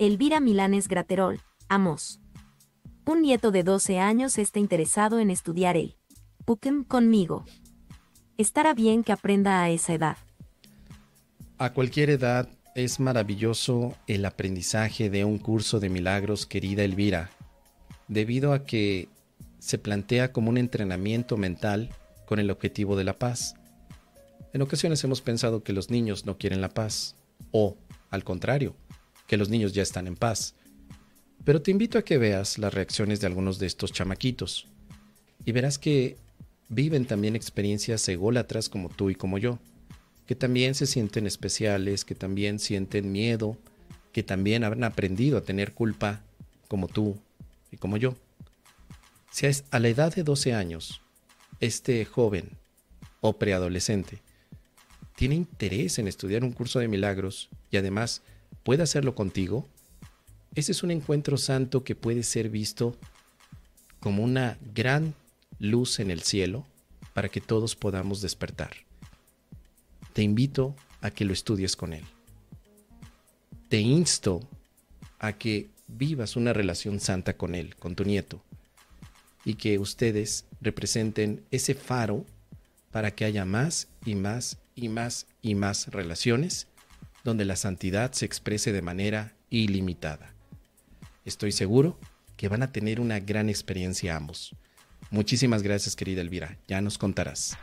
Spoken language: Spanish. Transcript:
Elvira Milanes Graterol, Amos. Un nieto de 12 años está interesado en estudiar el Pukem conmigo. Estará bien que aprenda a esa edad. A cualquier edad es maravilloso el aprendizaje de un curso de milagros, querida Elvira, debido a que se plantea como un entrenamiento mental con el objetivo de la paz. En ocasiones hemos pensado que los niños no quieren la paz, o, al contrario, que los niños ya están en paz. Pero te invito a que veas las reacciones de algunos de estos chamaquitos y verás que viven también experiencias ególatras como tú y como yo, que también se sienten especiales, que también sienten miedo, que también han aprendido a tener culpa como tú y como yo. Si a la edad de 12 años, este joven o preadolescente tiene interés en estudiar un curso de milagros y además puede hacerlo contigo, ese es un encuentro santo que puede ser visto como una gran luz en el cielo para que todos podamos despertar. Te invito a que lo estudies con él. Te insto a que vivas una relación santa con él, con tu nieto, y que ustedes representen ese faro para que haya más y más y más y más relaciones donde la santidad se exprese de manera ilimitada. Estoy seguro que van a tener una gran experiencia ambos. Muchísimas gracias querida Elvira, ya nos contarás.